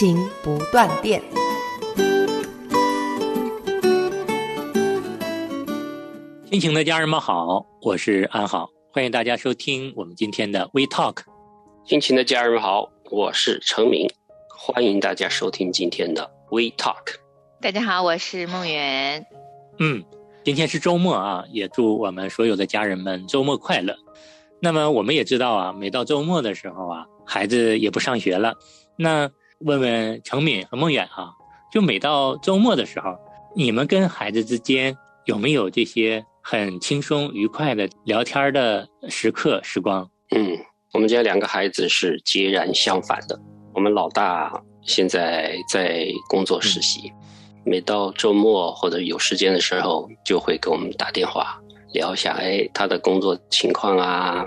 亲情不断电。亲情的家人们好，我是安好，欢迎大家收听我们今天的 We Talk。亲情的家人们好，我是程明，欢迎大家收听今天的 We Talk。大家好，我是梦圆。嗯，今天是周末啊，也祝我们所有的家人们周末快乐。那么我们也知道啊，每到周末的时候啊，孩子也不上学了。那问问程敏和梦远啊，就每到周末的时候，你们跟孩子之间有没有这些很轻松愉快的聊天的时刻时光？嗯，我们家两个孩子是截然相反的。我们老大现在在工作实习，每到周末或者有时间的时候，就会给我们打电话聊一下，哎，他的工作情况啊，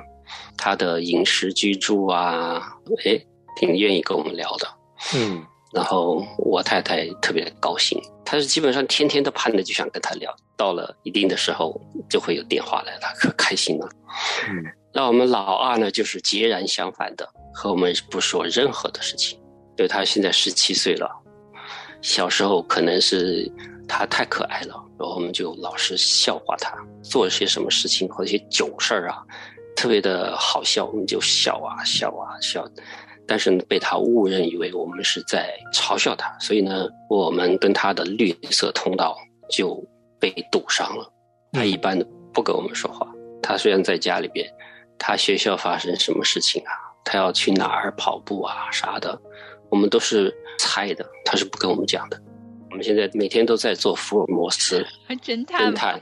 他的饮食居住啊，哎，挺愿意跟我们聊的。嗯，然后我太太特别高兴，她是基本上天天都盼着就想跟他聊，到了一定的时候就会有电话来了，可开心了。嗯，那我们老二呢，就是截然相反的，和我们不说任何的事情。对他现在十七岁了，小时候可能是他太可爱了，然后我们就老是笑话他，做些什么事情或者一些囧事儿啊，特别的好笑，我们就笑啊笑啊笑。但是被他误认以为我们是在嘲笑他，所以呢，我们跟他的绿色通道就被堵上了。他一般不跟我们说话。他虽然在家里边，他学校发生什么事情啊，他要去哪儿跑步啊啥的，我们都是猜的，他是不跟我们讲的。我们现在每天都在做福尔摩斯侦探，侦探，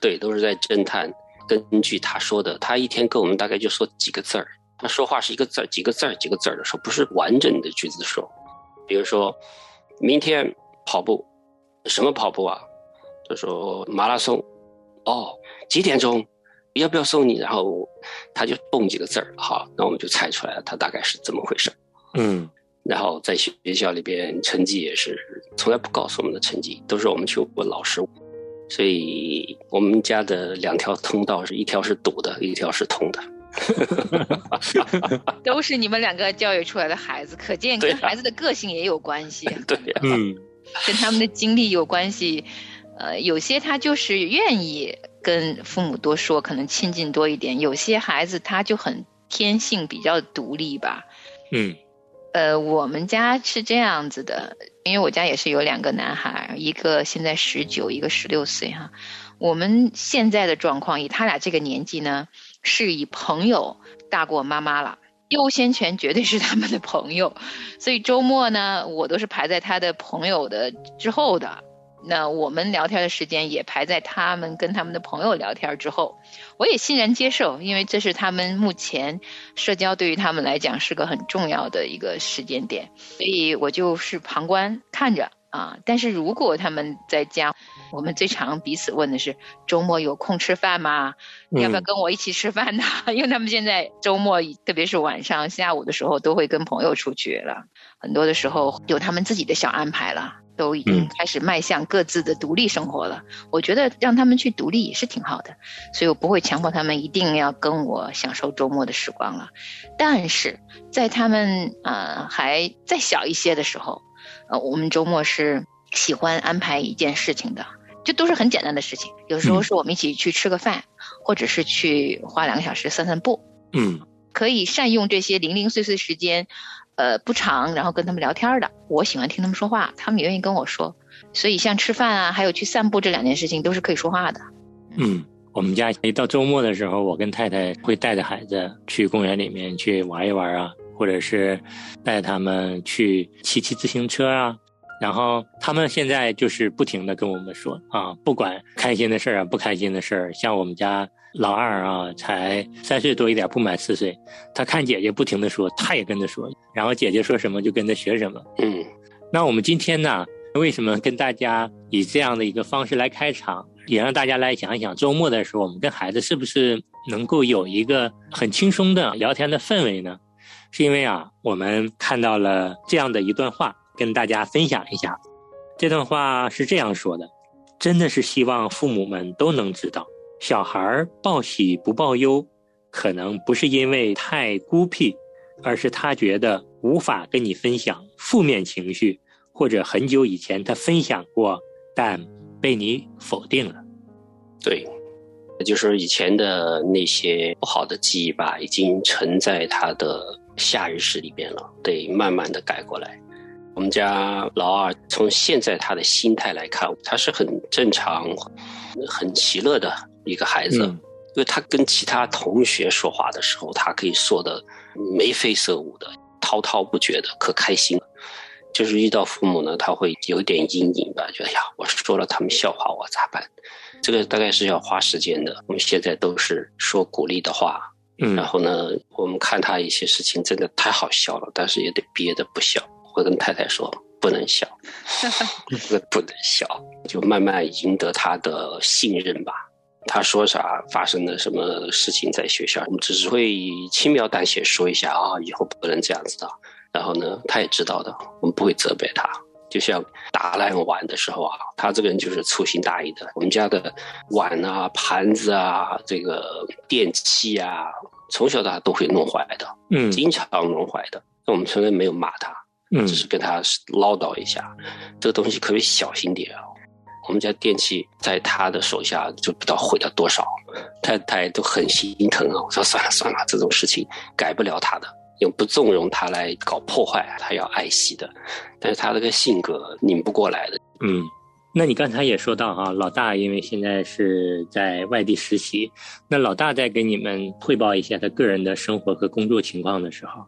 对，都是在侦探。根据他说的，他一天跟我们大概就说几个字儿。他说话是一个字儿几个字儿几个字儿的说，不是完整的句子说。比如说，明天跑步，什么跑步啊？他说马拉松。哦，几点钟？要不要送你？然后他就蹦几个字儿，好，那我们就猜出来了，他大概是怎么回事。嗯，然后在学校里边成绩也是从来不告诉我们的成绩，都是我们去问老师。所以我们家的两条通道是一条是堵的，一条是通的。都是你们两个教育出来的孩子，可见跟孩子的个性也有关系。嗯，跟他们的经历有关系。呃，有些他就是愿意跟父母多说，可能亲近多一点；有些孩子他就很天性比较独立吧。嗯，呃，我们家是这样子的，因为我家也是有两个男孩，一个现在十九，一个十六岁哈。我们现在的状况，以他俩这个年纪呢。是以朋友大过妈妈了，优先权绝对是他们的朋友，所以周末呢，我都是排在他的朋友的之后的。那我们聊天的时间也排在他们跟他们的朋友聊天之后，我也欣然接受，因为这是他们目前社交对于他们来讲是个很重要的一个时间点，所以我就是旁观看着啊。但是如果他们在家，我们最常彼此问的是周末有空吃饭吗？要不要跟我一起吃饭呢？因为他们现在周末，特别是晚上、下午的时候，都会跟朋友出去了。很多的时候有他们自己的小安排了，都已经开始迈向各自的独立生活了。我觉得让他们去独立也是挺好的，所以我不会强迫他们一定要跟我享受周末的时光了。但是在他们呃还再小一些的时候，呃，我们周末是喜欢安排一件事情的。就都是很简单的事情，有时候是我们一起去吃个饭，或者是去花两个小时散散步。嗯，可以善用这些零零碎碎时间，呃，不长，然后跟他们聊天的。我喜欢听他们说话，他们也愿意跟我说。所以像吃饭啊，还有去散步这两件事情，都是可以说话的。嗯，我们家一到周末的时候，我跟太太会带着孩子去公园里面去玩一玩啊，或者是带他们去骑骑自行车啊。然后他们现在就是不停的跟我们说啊，不管开心的事儿啊，不开心的事儿，像我们家老二啊，才三岁多一点，不满四岁，他看姐姐不停的说，他也跟着说，然后姐姐说什么就跟着学什么。嗯，那我们今天呢，为什么跟大家以这样的一个方式来开场，也让大家来想一想，周末的时候我们跟孩子是不是能够有一个很轻松的聊天的氛围呢？是因为啊，我们看到了这样的一段话。跟大家分享一下，这段话是这样说的：真的是希望父母们都能知道，小孩报喜不报忧，可能不是因为太孤僻，而是他觉得无法跟你分享负面情绪，或者很久以前他分享过，但被你否定了。对，就是以前的那些不好的记忆吧，已经沉在他的下意识里边了，得慢慢的改过来。我们家老二从现在他的心态来看，他是很正常、很喜乐的一个孩子，因为他跟其他同学说话的时候，他可以说的眉飞色舞的、滔滔不绝的，可开心了。就是遇到父母呢，他会有点阴影吧，觉得呀，我说了他们笑话我咋办？这个大概是要花时间的。我们现在都是说鼓励的话，嗯，然后呢，我们看他一些事情真的太好笑了，但是也得憋着不笑。会跟太太说不能笑，不能笑，就慢慢赢得他的信任吧。他说啥，发生了什么事情在学校，我们只是会轻描淡写说一下啊，以后不能这样子的。然后呢，他也知道的，我们不会责备他。就像打烂碗的时候啊，他这个人就是粗心大意的。我们家的碗啊、盘子啊、这个电器啊，从小到大都会弄坏的，嗯，经常弄坏的。那我们从来没有骂他。嗯，只是跟他唠叨一下，这个东西可以小心点啊。我们家电器在他的手下就不知道毁了多少，太太都很心疼啊。我说算了算了，这种事情改不了他的，也不纵容他来搞破坏，他要爱惜的。但是他这个性格拧不过来的。嗯，那你刚才也说到哈，老大因为现在是在外地实习，那老大在给你们汇报一下他个人的生活和工作情况的时候。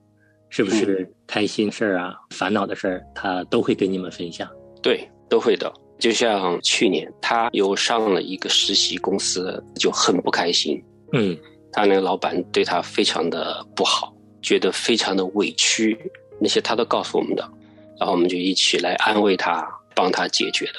是不是开心事儿啊、烦恼的事儿，他都会跟你们分享？对，都会的。就像去年，他又上了一个实习公司，就很不开心。嗯，他那个老板对他非常的不好，觉得非常的委屈，那些他都告诉我们的，然后我们就一起来安慰他，帮他解决的，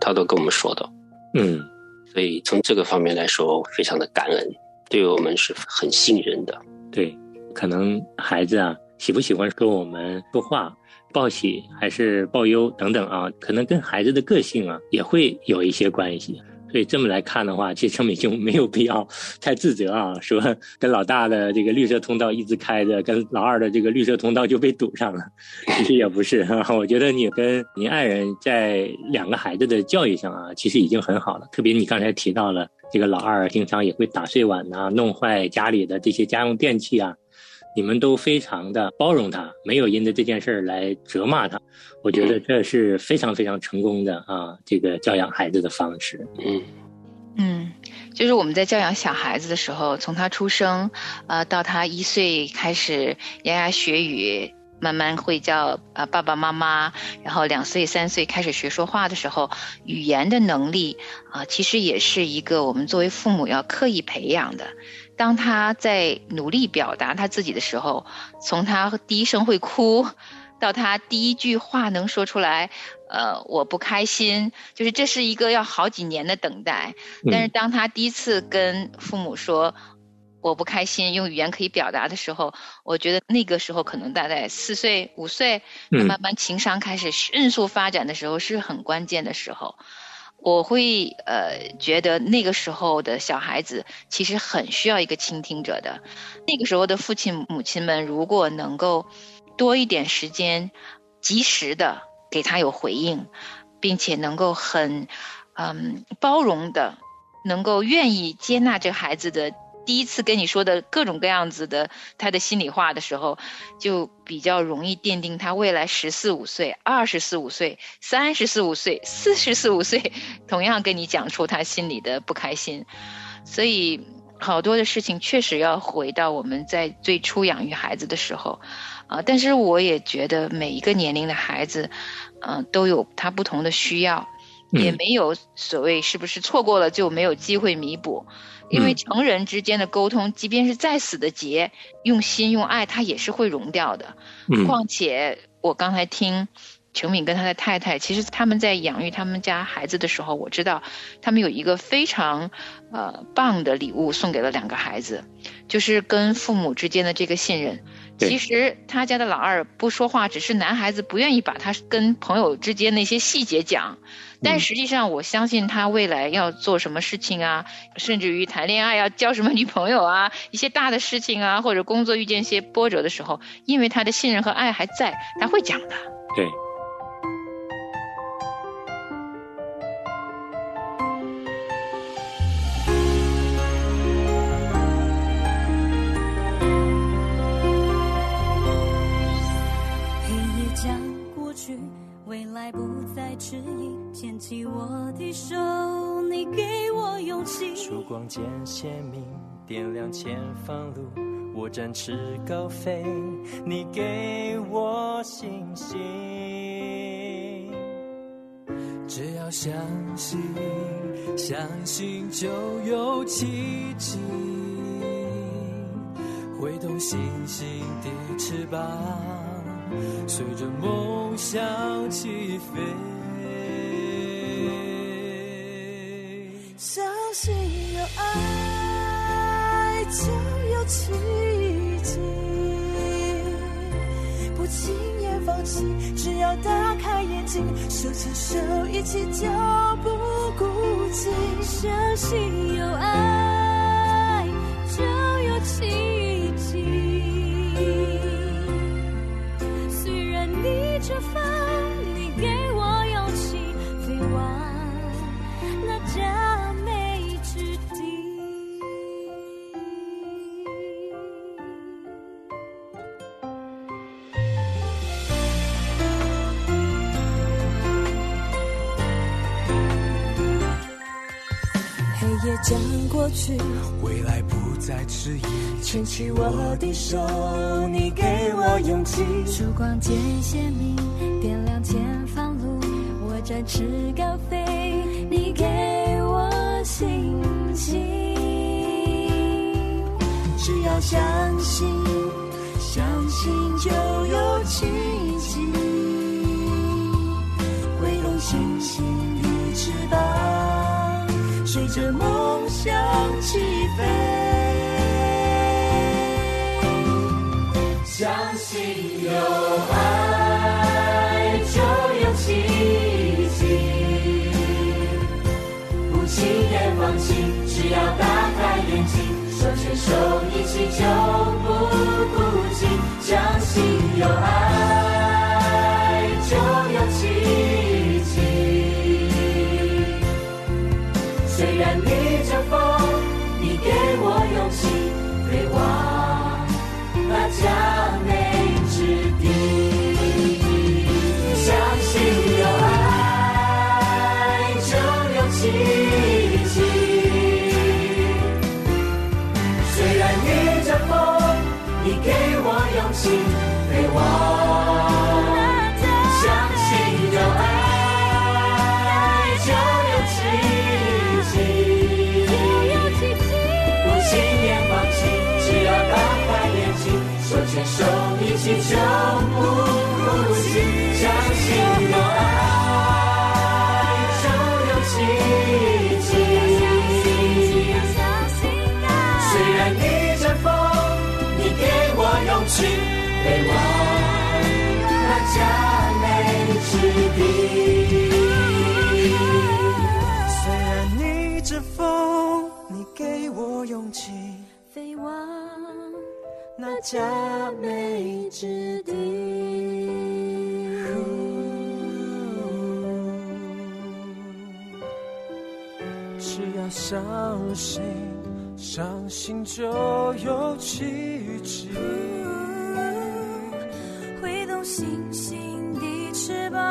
他都跟我们说的。嗯，所以从这个方面来说，非常的感恩，对我们是很信任的。对，可能孩子啊。喜不喜欢跟我们说话，报喜还是报忧等等啊？可能跟孩子的个性啊也会有一些关系。所以这么来看的话，其实陈美兄没有必要太自责啊，说跟老大的这个绿色通道一直开着，跟老二的这个绿色通道就被堵上了。其实也不是，我觉得你跟您爱人在两个孩子的教育上啊，其实已经很好了。特别你刚才提到了这个老二经常也会打碎碗呐，弄坏家里的这些家用电器啊。你们都非常的包容他，没有因着这件事儿来责骂他，我觉得这是非常非常成功的啊，这个教养孩子的方式。嗯嗯，就是我们在教养小孩子的时候，从他出生，呃，到他一岁开始牙牙学语，慢慢会叫啊爸爸妈妈，然后两岁三岁开始学说话的时候，语言的能力啊，其实也是一个我们作为父母要刻意培养的。当他在努力表达他自己的时候，从他第一声会哭，到他第一句话能说出来，呃，我不开心，就是这是一个要好几年的等待。但是当他第一次跟父母说我不开心，用语言可以表达的时候，我觉得那个时候可能大概四岁五岁，慢慢情商开始迅速发展的时候，是很关键的时候。我会呃觉得那个时候的小孩子其实很需要一个倾听者的，那个时候的父亲母亲们如果能够多一点时间，及时的给他有回应，并且能够很嗯包容的，能够愿意接纳这孩子的。第一次跟你说的各种各样子的他的心里话的时候，就比较容易奠定他未来十四五岁、二十四五岁、三十四五岁、四十四五岁，同样跟你讲出他心里的不开心。所以好多的事情确实要回到我们在最初养育孩子的时候，啊，但是我也觉得每一个年龄的孩子，嗯，都有他不同的需要，也没有所谓是不是错过了就没有机会弥补，因为成人之间的沟通，即便是再死的结，用心用爱，它也是会融掉的。况且我刚才听。程敏跟他的太太，其实他们在养育他们家孩子的时候，我知道他们有一个非常呃棒的礼物送给了两个孩子，就是跟父母之间的这个信任。其实他家的老二不说话，只是男孩子不愿意把他跟朋友之间那些细节讲，但实际上我相信他未来要做什么事情啊，甚至于谈恋爱要交什么女朋友啊，一些大的事情啊，或者工作遇见一些波折的时候，因为他的信任和爱还在，他会讲的。对。指引，牵起我的手，你给我勇气。曙光渐鲜明，点亮前方路。我展翅高飞，你给我信心。只要相信，相信就有奇迹。挥动星星的翅膀，随着梦想起飞。相信有爱就有奇迹，不轻言放弃，只要打开眼睛，手牵手一起就不孤寂。相信有爱就有奇迹，过去，未来不再迟疑，牵起我的手，你给我勇气。曙光渐鲜明，点亮前方路，我展翅高飞，你给我信心。只要相信，相信就有奇迹，挥动星星的翅膀，随着梦。想起飞，相信有爱就有奇迹，不轻言放弃，只要打开眼睛，手牵手一起就不孤寂。相信有爱。一起就不孤寂，相信有爱就有奇迹。虽然逆着风，你给我。勇气，飞往那佳美之地。佳美之地，只要相信，相信就有奇迹，挥动星星的翅膀，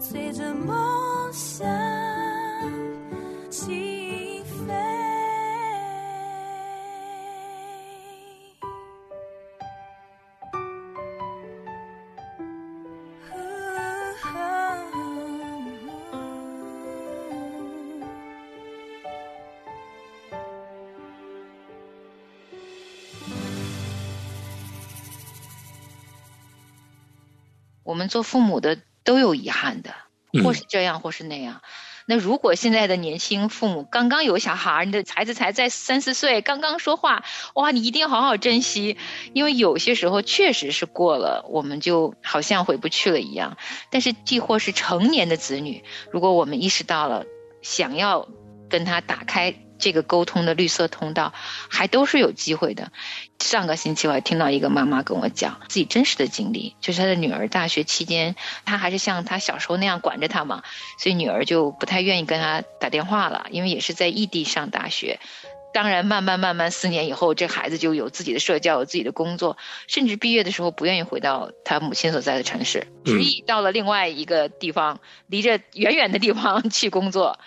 随着梦我们做父母的都有遗憾的，或是这样，或是那样。那如果现在的年轻父母刚刚有小孩，你的孩子才在三四岁，刚刚说话，哇，你一定要好好珍惜，因为有些时候确实是过了，我们就好像回不去了一样。但是，既或是成年的子女，如果我们意识到了，想要跟他打开。这个沟通的绿色通道，还都是有机会的。上个星期我还听到一个妈妈跟我讲自己真实的经历，就是她的女儿大学期间，她还是像她小时候那样管着她嘛，所以女儿就不太愿意跟她打电话了，因为也是在异地上大学。当然，慢慢慢慢四年以后，这孩子就有自己的社交，有自己的工作，甚至毕业的时候不愿意回到他母亲所在的城市，执意到了另外一个地方，离着远远的地方去工作。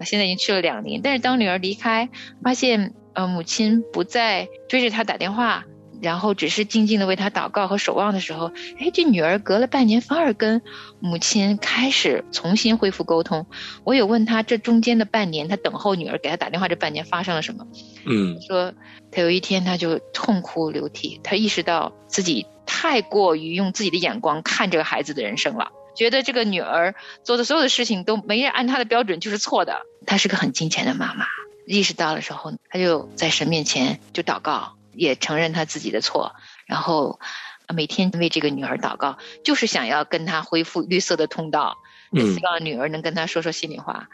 现在已经去了两年，但是当女儿离开，发现呃母亲不再追着她打电话，然后只是静静的为她祷告和守望的时候，哎，这女儿隔了半年反而跟母亲开始重新恢复沟通。我有问她这中间的半年，她等候女儿给她打电话这半年发生了什么？嗯，说她有一天她就痛哭流涕，她意识到自己太过于用自己的眼光看这个孩子的人生了。觉得这个女儿做的所有的事情都没人按她的标准就是错的。她是个很金钱的妈妈，意识到的时候，她就在神面前就祷告，也承认她自己的错，然后每天为这个女儿祷告，就是想要跟她恢复绿色的通道，希望女儿能跟她说说心里话。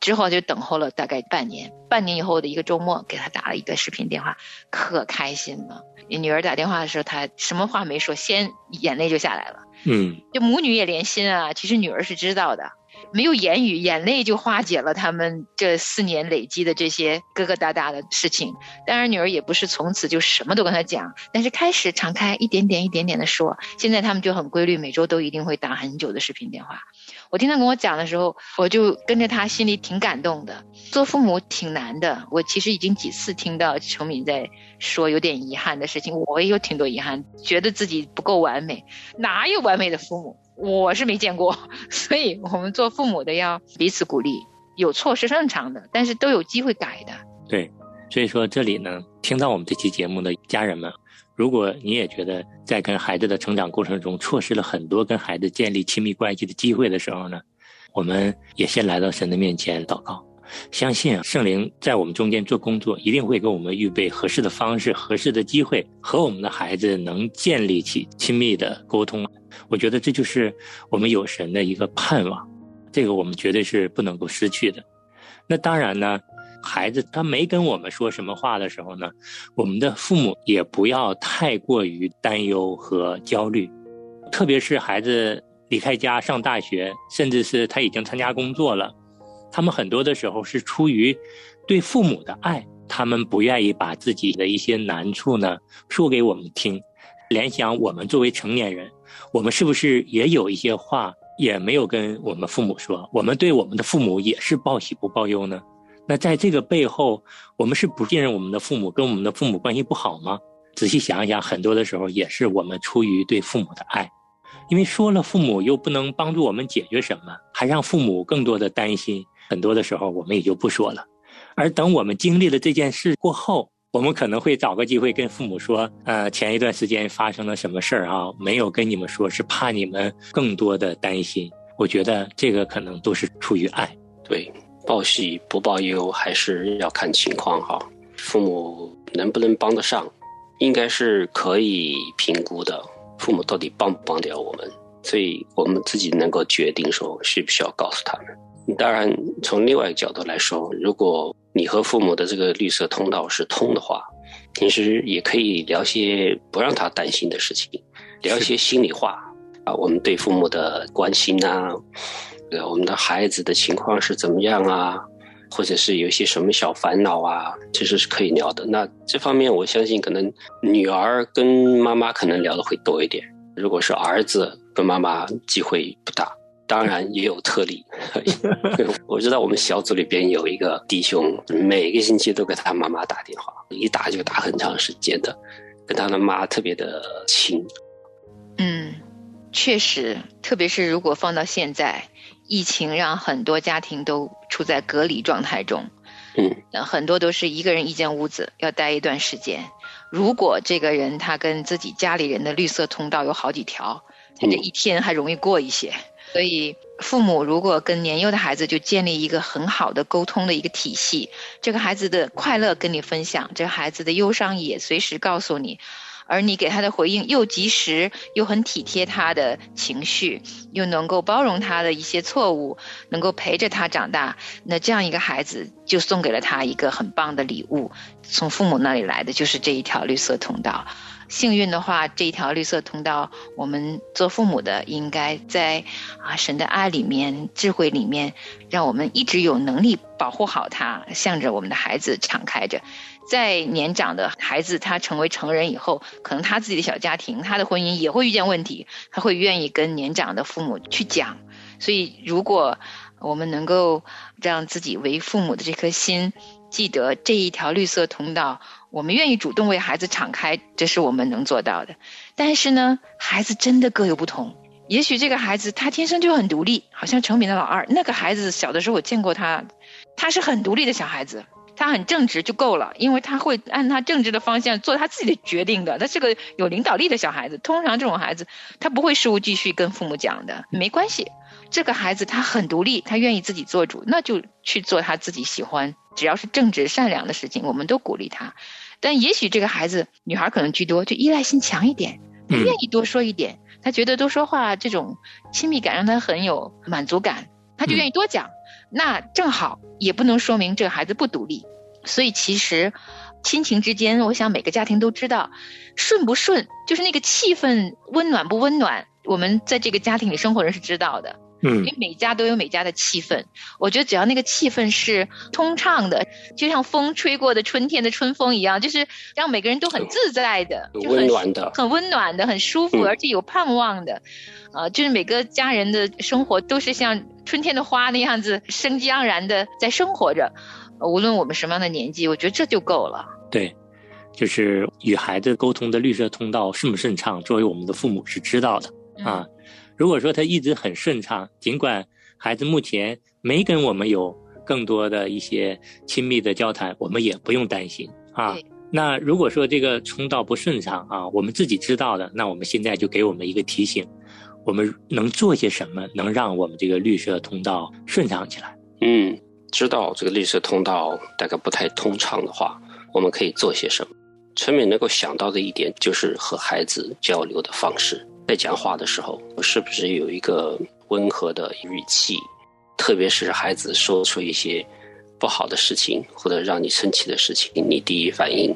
之后就等候了大概半年，半年以后的一个周末，给她打了一个视频电话，可开心了。女儿打电话的时候，她什么话没说，先眼泪就下来了。嗯，就母女也连心啊。其实女儿是知道的，没有言语，眼泪就化解了他们这四年累积的这些疙疙瘩瘩的事情。当然，女儿也不是从此就什么都跟他讲，但是开始敞开，一点点、一点点的说。现在他们就很规律，每周都一定会打很久的视频电话。我听他跟我讲的时候，我就跟着他，心里挺感动的。做父母挺难的，我其实已经几次听到程敏在说有点遗憾的事情，我也有挺多遗憾，觉得自己不够完美。哪有完美的父母？我是没见过。所以我们做父母的要彼此鼓励，有错是正常的，但是都有机会改的。对，所以说这里呢，听到我们这期节目的家人们。如果你也觉得在跟孩子的成长过程中错失了很多跟孩子建立亲密关系的机会的时候呢，我们也先来到神的面前祷告，相信圣灵在我们中间做工作，一定会给我们预备合适的方式、合适的机会，和我们的孩子能建立起亲密的沟通。我觉得这就是我们有神的一个盼望，这个我们绝对是不能够失去的。那当然呢。孩子他没跟我们说什么话的时候呢，我们的父母也不要太过于担忧和焦虑，特别是孩子离开家上大学，甚至是他已经参加工作了，他们很多的时候是出于对父母的爱，他们不愿意把自己的一些难处呢说给我们听。联想我们作为成年人，我们是不是也有一些话也没有跟我们父母说？我们对我们的父母也是报喜不报忧呢？那在这个背后，我们是不信任我们的父母，跟我们的父母关系不好吗？仔细想一想，很多的时候也是我们出于对父母的爱，因为说了父母又不能帮助我们解决什么，还让父母更多的担心。很多的时候我们也就不说了。而等我们经历了这件事过后，我们可能会找个机会跟父母说：“呃，前一段时间发生了什么事儿啊？没有跟你们说，是怕你们更多的担心。”我觉得这个可能都是出于爱。对。报喜不报忧，还是要看情况哈。父母能不能帮得上，应该是可以评估的。父母到底帮不帮得了我们，所以我们自己能够决定说需不需要告诉他们。当然，从另外一个角度来说，如果你和父母的这个绿色通道是通的话，平时也可以聊些不让他担心的事情，聊一些心里话啊。我们对父母的关心啊。我们的孩子的情况是怎么样啊？或者是有一些什么小烦恼啊？其实是可以聊的。那这方面，我相信可能女儿跟妈妈可能聊的会多一点。如果是儿子跟妈妈，机会不大。当然也有特例。我知道我们小组里边有一个弟兄，每个星期都给他妈妈打电话，一打就打很长时间的，跟他的妈特别的亲。嗯，确实，特别是如果放到现在。疫情让很多家庭都处在隔离状态中，嗯，很多都是一个人一间屋子，要待一段时间。如果这个人他跟自己家里人的绿色通道有好几条，他这一天还容易过一些。所以，父母如果跟年幼的孩子就建立一个很好的沟通的一个体系，这个孩子的快乐跟你分享，这个孩子的忧伤也随时告诉你。而你给他的回应又及时，又很体贴他的情绪，又能够包容他的一些错误，能够陪着他长大，那这样一个孩子就送给了他一个很棒的礼物，从父母那里来的就是这一条绿色通道。幸运的话，这一条绿色通道，我们做父母的应该在啊神的爱里面、智慧里面，让我们一直有能力保护好它，向着我们的孩子敞开着。在年长的孩子他成为成人以后，可能他自己的小家庭、他的婚姻也会遇见问题，他会愿意跟年长的父母去讲。所以，如果我们能够让自己为父母的这颗心记得这一条绿色通道，我们愿意主动为孩子敞开，这是我们能做到的。但是呢，孩子真的各有不同。也许这个孩子他天生就很独立，好像成敏的老二。那个孩子小的时候我见过他，他是很独立的小孩子。他很正直就够了，因为他会按他正直的方向做他自己的决定的。他是个有领导力的小孩子。通常这种孩子，他不会事无巨细跟父母讲的，没关系。这个孩子他很独立，他愿意自己做主，那就去做他自己喜欢，只要是正直善良的事情，我们都鼓励他。但也许这个孩子，女孩可能居多，就依赖性强一点，她愿意多说一点，她觉得多说话这种亲密感让她很有满足感，她就愿意多讲。那正好也不能说明这个孩子不独立，所以其实亲情之间，我想每个家庭都知道，顺不顺就是那个气氛温暖不温暖，我们在这个家庭里生活人是知道的。嗯，因为每家都有每家的气氛，我觉得只要那个气氛是通畅的，就像风吹过的春天的春风一样，就是让每个人都很自在的，温暖的，很温暖的，很舒服，而且有盼望的。啊，就是每个家人的生活都是像春天的花那样子生机盎然的在生活着，无论我们什么样的年纪，我觉得这就够了。对，就是与孩子沟通的绿色通道顺不顺畅，作为我们的父母是知道的啊。如果说他一直很顺畅，尽管孩子目前没跟我们有更多的一些亲密的交谈，我们也不用担心啊。那如果说这个通道不顺畅啊，我们自己知道的，那我们现在就给我们一个提醒。我们能做些什么，能让我们这个绿色通道顺畅起来？嗯，知道这个绿色通道大概不太通畅的话，我们可以做些什么？陈敏能够想到的一点就是和孩子交流的方式，在讲话的时候，我是不是有一个温和的语气？特别是孩子说出一些不好的事情或者让你生气的事情，你第一反应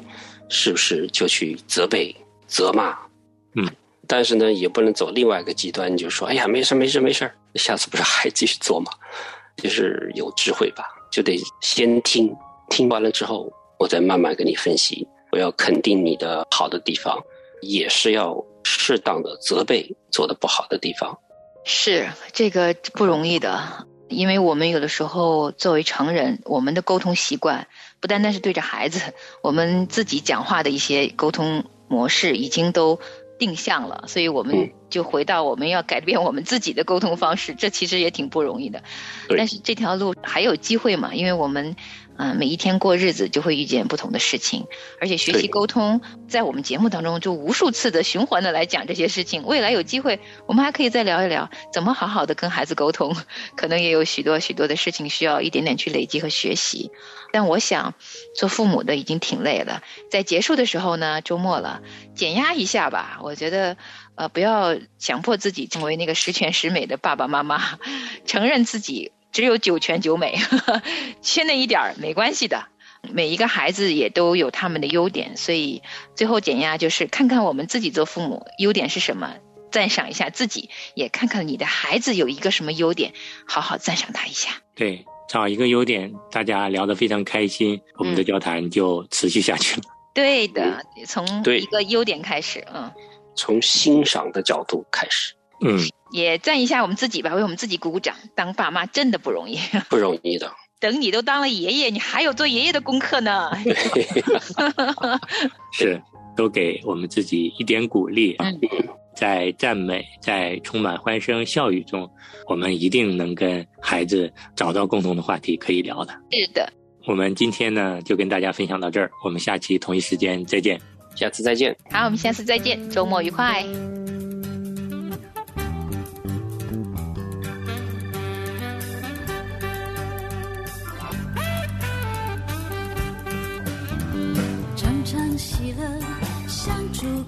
是不是就去责备、责骂？嗯。但是呢，也不能走另外一个极端，就说：“哎呀，没事没事没事下次不是还继续做吗？”就是有智慧吧，就得先听，听完了之后，我再慢慢跟你分析。我要肯定你的好的地方，也是要适当的责备做的不好的地方。是这个不容易的，因为我们有的时候作为成人，我们的沟通习惯不单单是对着孩子，我们自己讲话的一些沟通模式已经都。定向了，所以我们就回到我们要改变我们自己的沟通方式，这其实也挺不容易的。但是这条路还有机会嘛？因为我们。嗯，每一天过日子就会遇见不同的事情，而且学习沟通，在我们节目当中就无数次的循环的来讲这些事情。未来有机会，我们还可以再聊一聊怎么好好的跟孩子沟通。可能也有许多许多的事情需要一点点去累积和学习。但我想，做父母的已经挺累了，在结束的时候呢，周末了，减压一下吧。我觉得，呃，不要强迫自己成为那个十全十美的爸爸妈妈，承认自己。只有九全九美，缺那一点儿没关系的。每一个孩子也都有他们的优点，所以最后减压就是看看我们自己做父母优点是什么，赞赏一下自己，也看看你的孩子有一个什么优点，好好赞赏他一下。对，找一个优点，大家聊得非常开心，我们的交谈就持续下去了。对的，从一个优点开始，嗯，从欣赏的角度开始，嗯，也赞一下我们自己吧，为我们自己鼓鼓掌。当爸妈真的不容易，不容易的。等你都当了爷爷，你还有做爷爷的功课呢。是，都给我们自己一点鼓励，在赞美，在充满欢声笑语中，我们一定能跟孩子找到共同的话题可以聊的。是的，我们今天呢就跟大家分享到这儿，我们下期同一时间再见。下次再见。好，我们下次再见，周末愉快。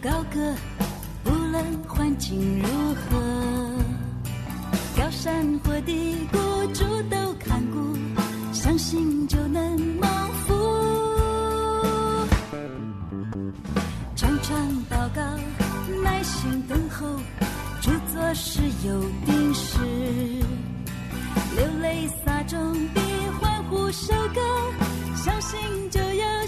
高歌不论环境如何高山或低谷主都看顾相信就能蒙福。常常祷告耐心等候著作是有定时。流泪撒种必欢呼收割相信就有